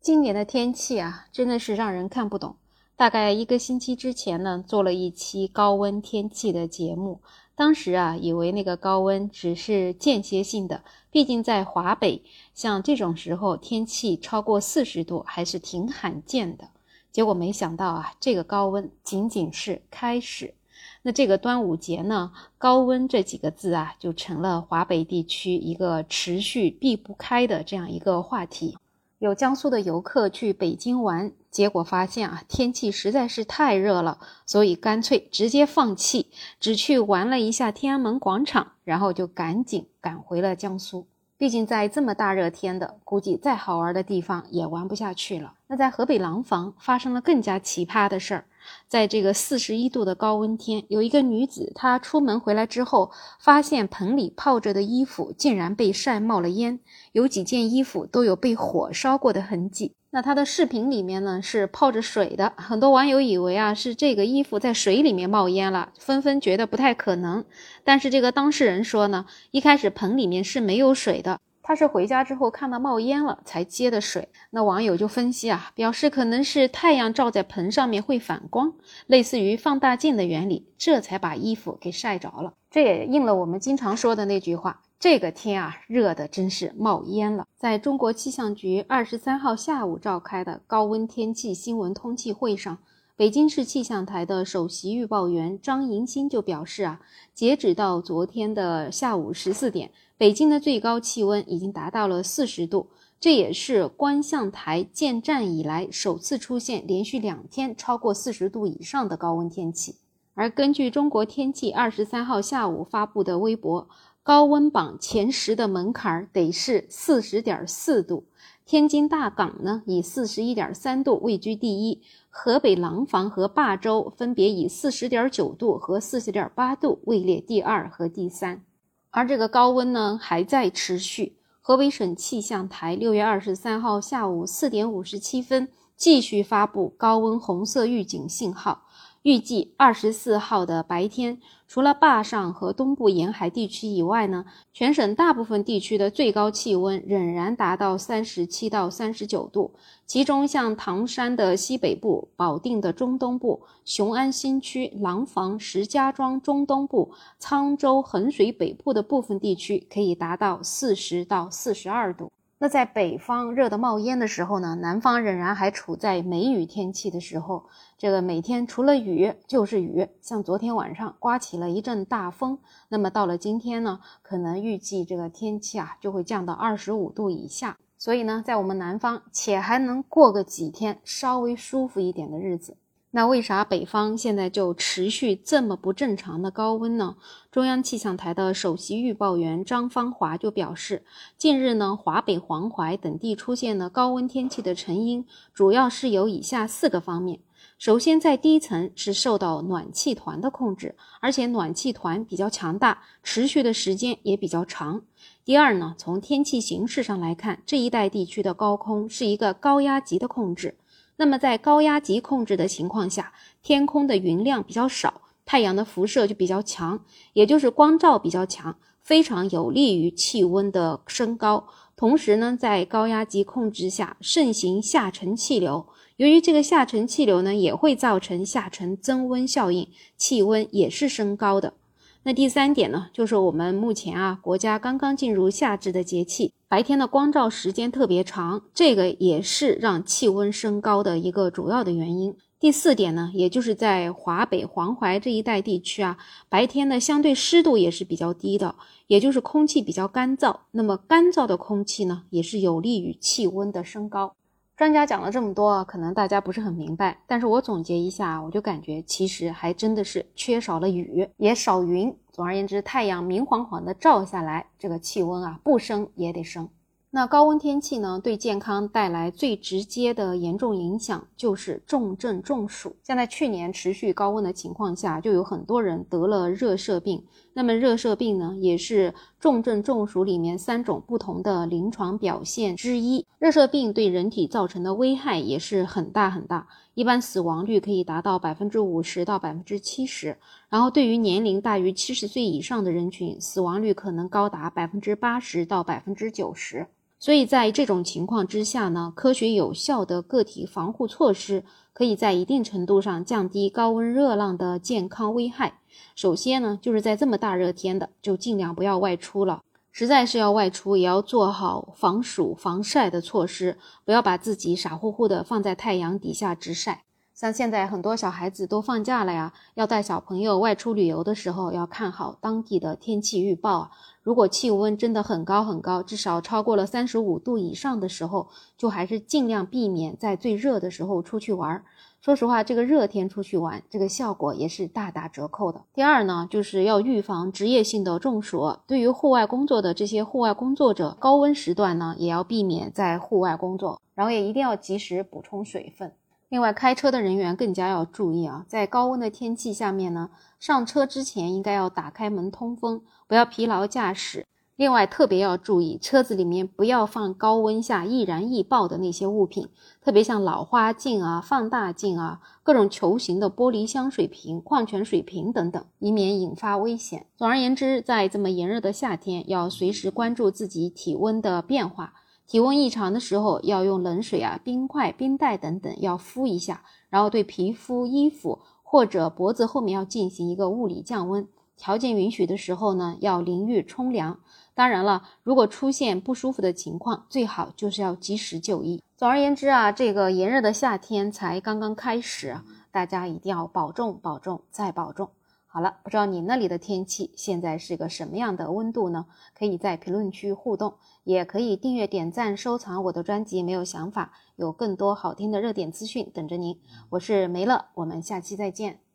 今年的天气啊，真的是让人看不懂。大概一个星期之前呢，做了一期高温天气的节目，当时啊，以为那个高温只是间歇性的，毕竟在华北，像这种时候天气超过四十度还是挺罕见的。结果没想到啊，这个高温仅仅是开始。那这个端午节呢，高温这几个字啊，就成了华北地区一个持续避不开的这样一个话题。有江苏的游客去北京玩，结果发现啊，天气实在是太热了，所以干脆直接放弃，只去玩了一下天安门广场，然后就赶紧赶回了江苏。毕竟在这么大热天的，估计再好玩的地方也玩不下去了。那在河北廊坊发生了更加奇葩的事儿。在这个四十一度的高温天，有一个女子，她出门回来之后，发现盆里泡着的衣服竟然被晒冒了烟，有几件衣服都有被火烧过的痕迹。那她的视频里面呢是泡着水的，很多网友以为啊是这个衣服在水里面冒烟了，纷纷觉得不太可能。但是这个当事人说呢，一开始盆里面是没有水的。他是回家之后看到冒烟了才接的水，那网友就分析啊，表示可能是太阳照在盆上面会反光，类似于放大镜的原理，这才把衣服给晒着了。这也应了我们经常说的那句话：这个天啊，热的真是冒烟了。在中国气象局二十三号下午召开的高温天气新闻通气会上。北京市气象台的首席预报员张银新就表示啊，截止到昨天的下午十四点，北京的最高气温已经达到了四十度，这也是观象台建站以来首次出现连续两天超过四十度以上的高温天气。而根据中国天气二十三号下午发布的微博，高温榜前十的门槛得是四十点四度。天津大港呢，以四十一点三度位居第一；河北廊坊和霸州分别以四十点九度和四十点八度位列第二和第三。而这个高温呢，还在持续。河北省气象台六月二十三号下午四点五十七分继续发布高温红色预警信号。预计二十四号的白天，除了坝上和东部沿海地区以外呢，全省大部分地区的最高气温仍然达到三十七到三十九度。其中，像唐山的西北部、保定的中东部、雄安新区、廊坊、石家庄中东部、沧州、衡水北部的部分地区可以达到四十到四十二度。那在北方热得冒烟的时候呢，南方仍然还处在梅雨天气的时候，这个每天除了雨就是雨，像昨天晚上刮起了一阵大风，那么到了今天呢，可能预计这个天气啊就会降到二十五度以下，所以呢，在我们南方且还能过个几天稍微舒服一点的日子。那为啥北方现在就持续这么不正常的高温呢？中央气象台的首席预报员张芳华就表示，近日呢，华北、黄淮等地出现了高温天气的成因，主要是有以下四个方面。首先，在低层是受到暖气团的控制，而且暖气团比较强大，持续的时间也比较长。第二呢，从天气形势上来看，这一带地区的高空是一个高压级的控制。那么在高压级控制的情况下，天空的云量比较少，太阳的辐射就比较强，也就是光照比较强，非常有利于气温的升高。同时呢，在高压级控制下盛行下沉气流，由于这个下沉气流呢，也会造成下沉增温效应，气温也是升高的。那第三点呢，就是我们目前啊，国家刚刚进入夏至的节气，白天的光照时间特别长，这个也是让气温升高的一个主要的原因。第四点呢，也就是在华北、黄淮这一带地区啊，白天的相对湿度也是比较低的，也就是空气比较干燥。那么干燥的空气呢，也是有利于气温的升高。专家讲了这么多，可能大家不是很明白，但是我总结一下，我就感觉其实还真的是缺少了雨，也少云。总而言之，太阳明晃晃的照下来，这个气温啊不升也得升。那高温天气呢，对健康带来最直接的严重影响就是重症中暑。像在去年持续高温的情况下，就有很多人得了热射病。那么热射病呢，也是重症中暑里面三种不同的临床表现之一。热射病对人体造成的危害也是很大很大，一般死亡率可以达到百分之五十到百分之七十。然后对于年龄大于七十岁以上的人群，死亡率可能高达百分之八十到百分之九十。所以在这种情况之下呢，科学有效的个体防护措施可以在一定程度上降低高温热浪的健康危害。首先呢，就是在这么大热天的，就尽量不要外出了。实在是要外出，也要做好防暑防晒的措施，不要把自己傻乎乎的放在太阳底下直晒。像现在很多小孩子都放假了呀，要带小朋友外出旅游的时候，要看好当地的天气预报啊。如果气温真的很高很高，至少超过了三十五度以上的时候，就还是尽量避免在最热的时候出去玩。说实话，这个热天出去玩，这个效果也是大打折扣的。第二呢，就是要预防职业性的中暑。对于户外工作的这些户外工作者，高温时段呢，也要避免在户外工作，然后也一定要及时补充水分。另外，开车的人员更加要注意啊，在高温的天气下面呢，上车之前应该要打开门通风，不要疲劳驾驶。另外，特别要注意，车子里面不要放高温下易燃易爆的那些物品，特别像老花镜啊、放大镜啊、各种球形的玻璃香水瓶、矿泉水瓶等等，以免引发危险。总而言之，在这么炎热的夏天，要随时关注自己体温的变化，体温异常的时候，要用冷水啊、冰块、冰袋等等要敷一下，然后对皮肤、衣服或者脖子后面要进行一个物理降温。条件允许的时候呢，要淋浴冲凉。当然了，如果出现不舒服的情况，最好就是要及时就医。总而言之啊，这个炎热的夏天才刚刚开始，大家一定要保重、保重再保重。好了，不知道你那里的天气现在是个什么样的温度呢？可以在评论区互动，也可以订阅、点赞、收藏我的专辑。没有想法，有更多好听的热点资讯等着您。我是梅乐，我们下期再见。